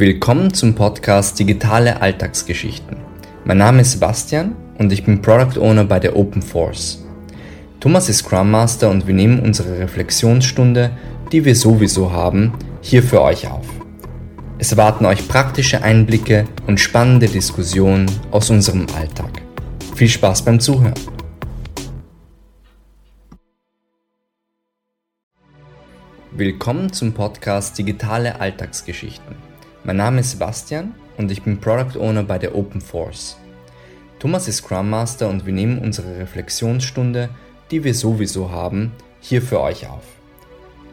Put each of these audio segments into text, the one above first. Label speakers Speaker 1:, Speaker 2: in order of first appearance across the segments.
Speaker 1: Willkommen zum Podcast Digitale Alltagsgeschichten. Mein Name ist Sebastian und ich bin Product Owner bei der Open Force. Thomas ist Scrum Master und wir nehmen unsere Reflexionsstunde, die wir sowieso haben, hier für euch auf. Es erwarten euch praktische Einblicke und spannende Diskussionen aus unserem Alltag. Viel Spaß beim Zuhören. Willkommen zum Podcast Digitale Alltagsgeschichten. Mein Name ist Sebastian und ich bin Product Owner bei der Open Force. Thomas ist Scrum Master und wir nehmen unsere Reflexionsstunde, die wir sowieso haben, hier für euch auf.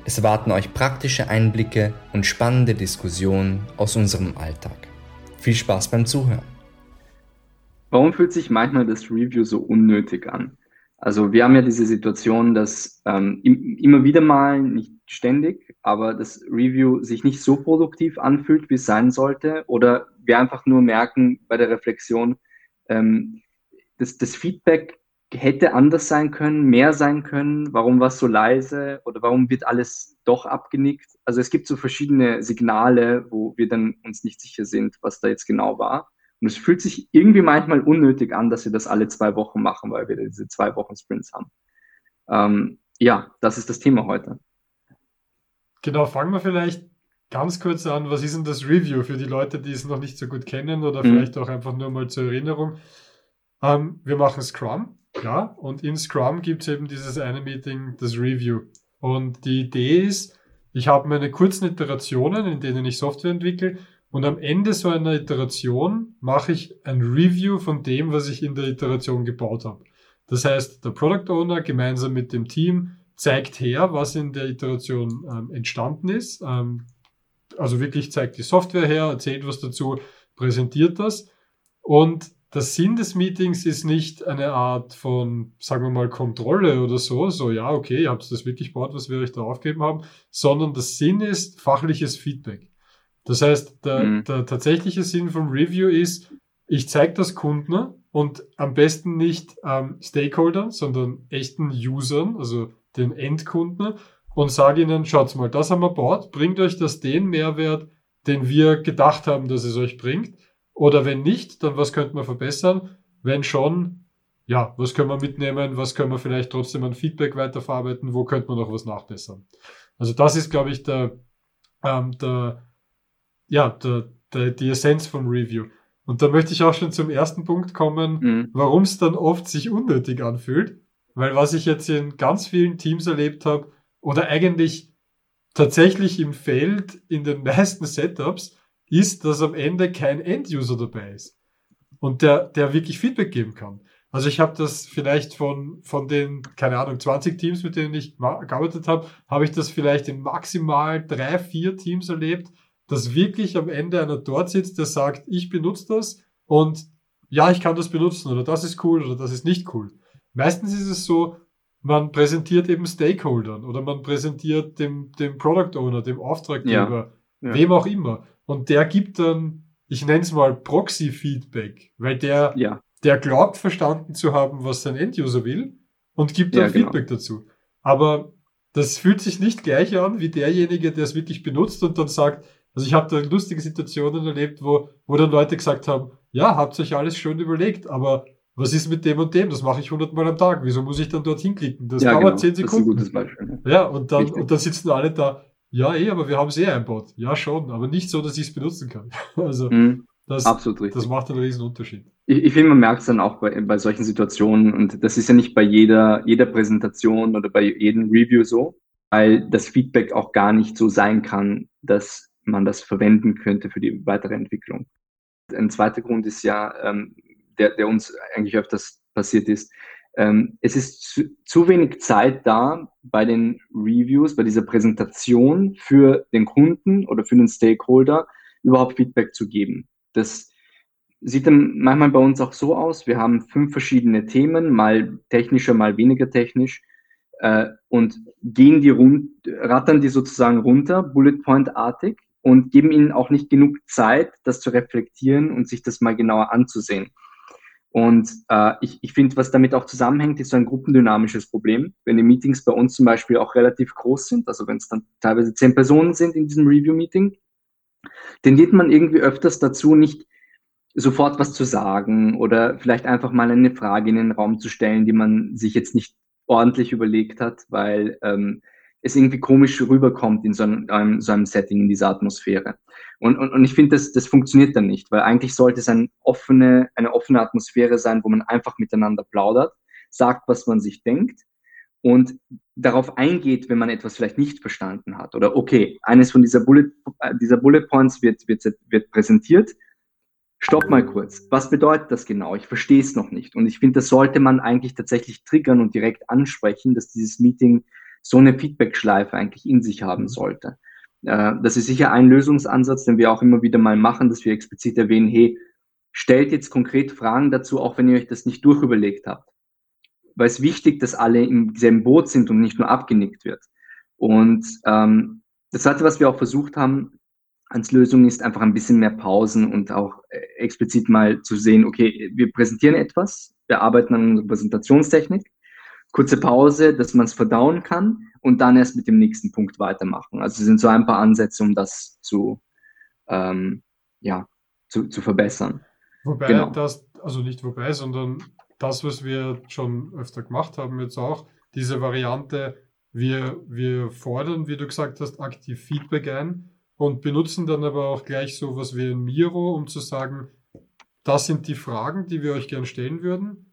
Speaker 1: Es erwarten euch praktische Einblicke und spannende Diskussionen aus unserem Alltag. Viel Spaß beim Zuhören.
Speaker 2: Warum fühlt sich manchmal das Review so unnötig an? Also wir haben ja diese Situation, dass ähm, immer wieder mal, nicht ständig, aber das Review sich nicht so produktiv anfühlt, wie es sein sollte, oder wir einfach nur merken bei der Reflexion, ähm, dass das Feedback hätte anders sein können, mehr sein können, warum war es so leise oder warum wird alles doch abgenickt. Also es gibt so verschiedene Signale, wo wir dann uns nicht sicher sind, was da jetzt genau war. Und es fühlt sich irgendwie manchmal unnötig an, dass wir das alle zwei Wochen machen, weil wir diese zwei Wochen Sprints haben. Ähm, ja, das ist das Thema heute.
Speaker 3: Genau, fangen wir vielleicht ganz kurz an. Was ist denn das Review für die Leute, die es noch nicht so gut kennen oder mhm. vielleicht auch einfach nur mal zur Erinnerung? Ähm, wir machen Scrum, klar, und in Scrum gibt es eben dieses eine Meeting, das Review. Und die Idee ist, ich habe meine kurzen Iterationen, in denen ich Software entwickle und am Ende so einer Iteration mache ich ein Review von dem, was ich in der Iteration gebaut habe. Das heißt, der Product Owner gemeinsam mit dem Team zeigt her, was in der Iteration ähm, entstanden ist. Ähm, also wirklich zeigt die Software her, erzählt was dazu, präsentiert das. Und der Sinn des Meetings ist nicht eine Art von, sagen wir mal, Kontrolle oder so, so ja, okay, ihr habt das wirklich gebaut, was wir euch da aufgegeben haben, sondern der Sinn ist fachliches Feedback. Das heißt, der, mhm. der tatsächliche Sinn vom Review ist, ich zeige das Kunden und am besten nicht ähm, Stakeholdern, sondern echten Usern, also den Endkunden und sage ihnen, schaut mal, das haben wir gebaut, bringt euch das den Mehrwert, den wir gedacht haben, dass es euch bringt. Oder wenn nicht, dann was könnte man verbessern? Wenn schon, ja, was können wir mitnehmen? Was können wir vielleicht trotzdem an Feedback weiterverarbeiten? Wo könnte man noch was nachbessern? Also das ist, glaube ich, der, ähm, der ja, der, der, die Essenz vom Review. Und da möchte ich auch schon zum ersten Punkt kommen, mhm. warum es dann oft sich unnötig anfühlt. Weil was ich jetzt in ganz vielen Teams erlebt habe, oder eigentlich tatsächlich im Feld in den meisten Setups, ist, dass am Ende kein End-User dabei ist. Und der, der wirklich Feedback geben kann. Also ich habe das vielleicht von, von den, keine Ahnung, 20 Teams, mit denen ich gearbeitet habe, habe ich das vielleicht in maximal drei, vier Teams erlebt, dass wirklich am Ende einer dort sitzt, der sagt, ich benutze das und ja, ich kann das benutzen oder das ist cool oder das ist nicht cool. Meistens ist es so, man präsentiert eben Stakeholdern oder man präsentiert dem, dem Product Owner, dem Auftraggeber, ja, ja. wem auch immer. Und der gibt dann, ich nenne es mal Proxy-Feedback, weil der, ja. der glaubt verstanden zu haben, was sein Enduser will und gibt dann genau. Feedback dazu. Aber das fühlt sich nicht gleich an wie derjenige, der es wirklich benutzt und dann sagt, also ich habe da lustige Situationen erlebt, wo, wo dann Leute gesagt haben, ja, habt euch alles schön überlegt, aber was ist mit dem und dem? Das mache ich hundertmal am Tag. Wieso muss ich dann dorthin klicken? Das ja, dauert genau. zehn Sekunden. Das ist ein gutes Beispiel. Ja, und dann, und dann sitzen alle da, ja, eh, aber wir haben es eh einbaut. Ja, schon, aber nicht so, dass ich es benutzen kann. Also, mhm. das, Absolut richtig. das macht einen riesen Unterschied.
Speaker 2: Ich, ich finde, man merkt es dann auch bei, bei solchen Situationen und das ist ja nicht bei jeder, jeder Präsentation oder bei jedem Review so, weil das Feedback auch gar nicht so sein kann, dass man das verwenden könnte für die weitere Entwicklung. Ein zweiter Grund ist ja, ähm, der, der uns eigentlich öfters passiert ist, ähm, es ist zu, zu wenig Zeit da bei den Reviews, bei dieser Präsentation für den Kunden oder für den Stakeholder überhaupt Feedback zu geben. Das sieht dann manchmal bei uns auch so aus. Wir haben fünf verschiedene Themen, mal technischer, mal weniger technisch äh, und gehen die rund, rattern die sozusagen runter, Bullet Point artig und geben ihnen auch nicht genug Zeit, das zu reflektieren und sich das mal genauer anzusehen. Und äh, ich, ich finde, was damit auch zusammenhängt, ist so ein gruppendynamisches Problem. Wenn die Meetings bei uns zum Beispiel auch relativ groß sind, also wenn es dann teilweise zehn Personen sind in diesem Review-Meeting, tendiert man irgendwie öfters dazu, nicht sofort was zu sagen oder vielleicht einfach mal eine Frage in den Raum zu stellen, die man sich jetzt nicht ordentlich überlegt hat, weil ähm, es irgendwie komisch rüberkommt in so einem, so einem Setting, in dieser Atmosphäre. Und, und, und ich finde, das, das funktioniert dann nicht, weil eigentlich sollte es eine offene, eine offene Atmosphäre sein, wo man einfach miteinander plaudert, sagt, was man sich denkt und darauf eingeht, wenn man etwas vielleicht nicht verstanden hat. Oder okay, eines von dieser Bullet, äh, dieser Bullet Points wird, wird, wird präsentiert. Stopp mal kurz. Was bedeutet das genau? Ich verstehe es noch nicht. Und ich finde, das sollte man eigentlich tatsächlich triggern und direkt ansprechen, dass dieses Meeting so eine Feedback-Schleife eigentlich in sich haben mhm. sollte. Äh, das ist sicher ein Lösungsansatz, den wir auch immer wieder mal machen, dass wir explizit erwähnen, hey, stellt jetzt konkret Fragen dazu, auch wenn ihr euch das nicht durchüberlegt habt. Weil es wichtig, dass alle im selben Boot sind und nicht nur abgenickt wird. Und ähm, das Zweite, was wir auch versucht haben als Lösung, ist einfach ein bisschen mehr Pausen und auch äh, explizit mal zu sehen, okay, wir präsentieren etwas, wir arbeiten an unserer Präsentationstechnik kurze Pause, dass man es verdauen kann und dann erst mit dem nächsten Punkt weitermachen. Also sind so ein paar Ansätze, um das zu, ähm, ja, zu, zu verbessern.
Speaker 3: Wobei genau. das, also nicht wobei, sondern das, was wir schon öfter gemacht haben, jetzt auch, diese Variante, wir, wir fordern, wie du gesagt hast, aktiv Feedback ein und benutzen dann aber auch gleich so was wie ein Miro, um zu sagen, das sind die Fragen, die wir euch gern stellen würden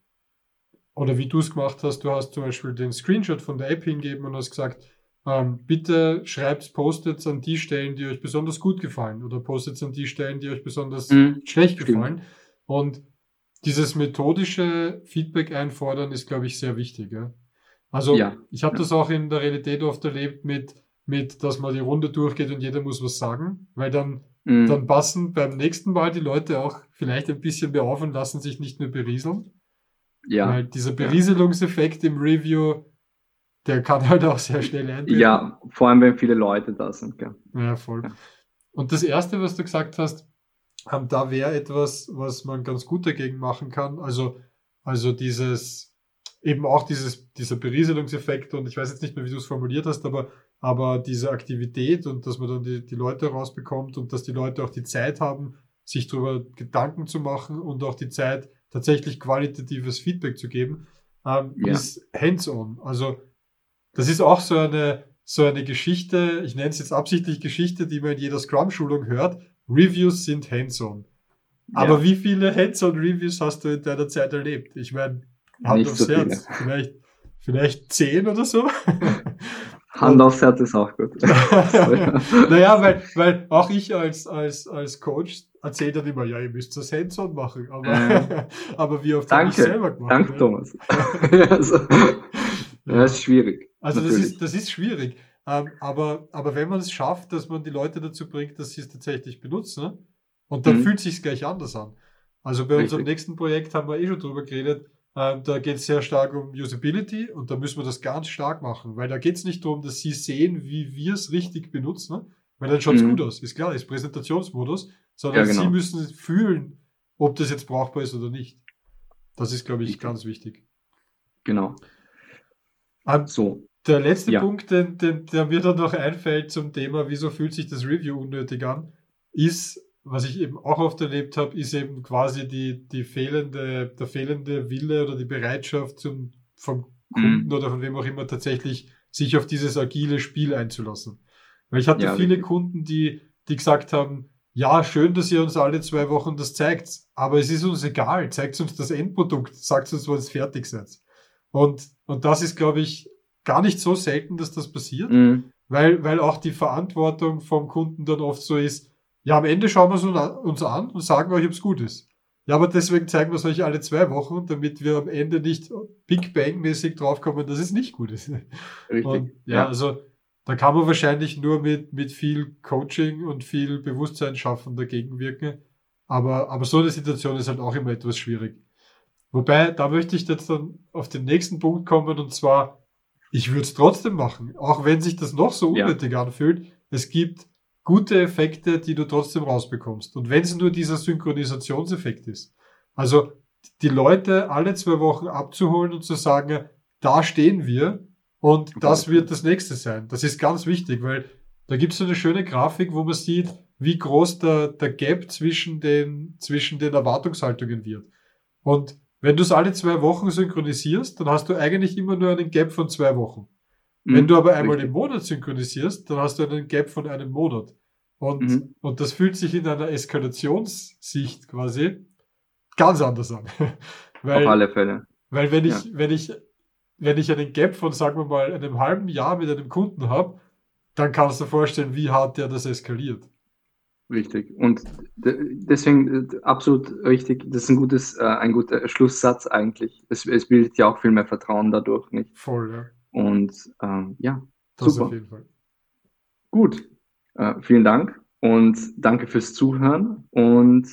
Speaker 3: oder wie du es gemacht hast, du hast zum Beispiel den Screenshot von der App hingegeben und hast gesagt, ähm, bitte schreibt Post-its an die Stellen, die euch besonders gut gefallen oder Post-its an die Stellen, die euch besonders mhm, schlecht stimmt. gefallen. Und dieses methodische Feedback einfordern ist, glaube ich, sehr wichtig. Ja? Also ja, ich habe ja. das auch in der Realität oft erlebt mit, mit, dass man die Runde durchgeht und jeder muss was sagen, weil dann, mhm. dann passen beim nächsten Mal die Leute auch vielleicht ein bisschen mehr auf und lassen sich nicht nur berieseln. Ja. Weil dieser Berieselungseffekt im Review, der kann halt auch sehr schnell
Speaker 2: eintreten. Ja, vor allem, wenn viele Leute da sind. Gell?
Speaker 3: Ja, voll. Ja. Und das Erste, was du gesagt hast, ähm, da wäre etwas, was man ganz gut dagegen machen kann. Also, also dieses, eben auch dieses, dieser Berieselungseffekt und ich weiß jetzt nicht mehr, wie du es formuliert hast, aber, aber diese Aktivität und dass man dann die, die Leute rausbekommt und dass die Leute auch die Zeit haben, sich darüber Gedanken zu machen und auch die Zeit, tatsächlich qualitatives Feedback zu geben, ähm, ja. ist hands-on. Also das ist auch so eine, so eine Geschichte, ich nenne es jetzt absichtlich Geschichte, die man in jeder Scrum-Schulung hört. Reviews sind hands-on. Ja. Aber wie viele Hands-on-Reviews hast du in deiner Zeit erlebt? Ich meine, Hand aufs so Herz, vielleicht, vielleicht zehn oder so.
Speaker 2: Hand aufs Herz ist auch gut.
Speaker 3: naja, weil, weil auch ich als, als, als Coach erzähle dann immer, ja, ihr müsst das Hands-on machen. Aber, äh, aber wie oft
Speaker 2: habe ich selber gemacht? Danke, ne? Thomas. also, ja, das ist schwierig.
Speaker 3: Also das ist, das ist schwierig. Ähm, aber, aber wenn man es schafft, dass man die Leute dazu bringt, dass sie es tatsächlich benutzen, und dann mhm. fühlt es sich gleich anders an. Also bei Richtig. unserem nächsten Projekt haben wir eh schon drüber geredet, ähm, da geht es sehr stark um Usability und da müssen wir das ganz stark machen, weil da geht es nicht darum, dass sie sehen, wie wir es richtig benutzen, weil dann schaut es mhm. gut aus. Ist klar, ist Präsentationsmodus, sondern ja, genau. sie müssen fühlen, ob das jetzt brauchbar ist oder nicht. Das ist, glaube ich, richtig. ganz wichtig.
Speaker 2: Genau.
Speaker 3: Um, so. Der letzte ja. Punkt, den, den, der mir dann noch einfällt zum Thema, wieso fühlt sich das Review unnötig an, ist was ich eben auch oft erlebt habe, ist eben quasi die, die fehlende, der fehlende Wille oder die Bereitschaft zum, vom Kunden mhm. oder von wem auch immer tatsächlich sich auf dieses agile Spiel einzulassen. Weil ich hatte ja, viele richtig. Kunden, die, die gesagt haben, ja, schön, dass ihr uns alle zwei Wochen das zeigt, aber es ist uns egal, zeigt uns das Endprodukt, sagt uns, wann es fertig seid. Und, und das ist, glaube ich, gar nicht so selten, dass das passiert, mhm. weil, weil auch die Verantwortung vom Kunden dann oft so ist, ja, am Ende schauen wir es uns an und sagen euch, ob es gut ist. Ja, aber deswegen zeigen wir es euch alle zwei Wochen, damit wir am Ende nicht Big Bang-mäßig draufkommen, dass es nicht gut ist. Richtig. Und, ja, ja, also da kann man wahrscheinlich nur mit, mit viel Coaching und viel Bewusstsein schaffen dagegen wirken. Aber, aber so eine Situation ist halt auch immer etwas schwierig. Wobei, da möchte ich jetzt dann auf den nächsten Punkt kommen und zwar, ich würde es trotzdem machen, auch wenn sich das noch so unnötig ja. anfühlt. Es gibt gute Effekte, die du trotzdem rausbekommst. Und wenn es nur dieser Synchronisationseffekt ist. Also die Leute alle zwei Wochen abzuholen und zu sagen, da stehen wir und das wird das nächste sein. Das ist ganz wichtig, weil da gibt es so eine schöne Grafik, wo man sieht, wie groß der, der Gap zwischen den, zwischen den Erwartungshaltungen wird. Und wenn du es alle zwei Wochen synchronisierst, dann hast du eigentlich immer nur einen Gap von zwei Wochen. Mhm, wenn du aber einmal richtig. im Monat synchronisierst, dann hast du einen Gap von einem Monat. Und, mhm. und das fühlt sich in einer Eskalationssicht quasi ganz anders an.
Speaker 2: weil, Auf alle Fälle.
Speaker 3: Weil wenn ich, ja. wenn ich, wenn ich einen Gap von, sagen wir mal, einem halben Jahr mit einem Kunden habe, dann kannst du dir vorstellen, wie hart der das eskaliert.
Speaker 2: Richtig. Und deswegen äh, absolut richtig. Das ist ein gutes, äh, ein guter Schlusssatz eigentlich. Es, es bildet ja auch viel mehr Vertrauen dadurch, nicht?
Speaker 3: Voll, ja.
Speaker 2: Und ähm, ja, das super. auf jeden Fall. Gut. Äh, vielen Dank und danke fürs Zuhören und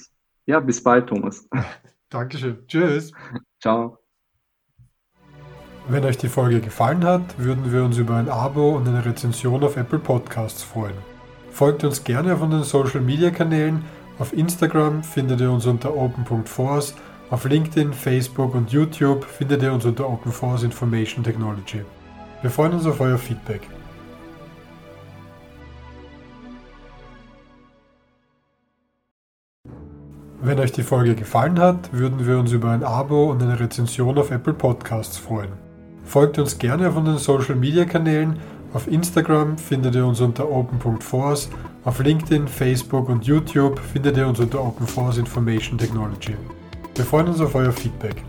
Speaker 2: ja, bis bald, Thomas.
Speaker 3: Dankeschön. Tschüss.
Speaker 2: Ciao.
Speaker 3: Wenn euch die Folge gefallen hat, würden wir uns über ein Abo und eine Rezension auf Apple Podcasts freuen. Folgt uns gerne auf unseren Social Media Kanälen. Auf Instagram findet ihr uns unter open.force. Auf LinkedIn, Facebook und YouTube findet ihr uns unter Open Force Information Technology. Wir freuen uns auf euer Feedback. Wenn euch die Folge gefallen hat, würden wir uns über ein Abo und eine Rezension auf Apple Podcasts freuen. Folgt uns gerne auf unseren Social Media Kanälen auf Instagram findet ihr uns unter open.force, auf LinkedIn, Facebook und YouTube findet ihr uns unter Open Force Information Technology. Wir freuen uns auf euer Feedback.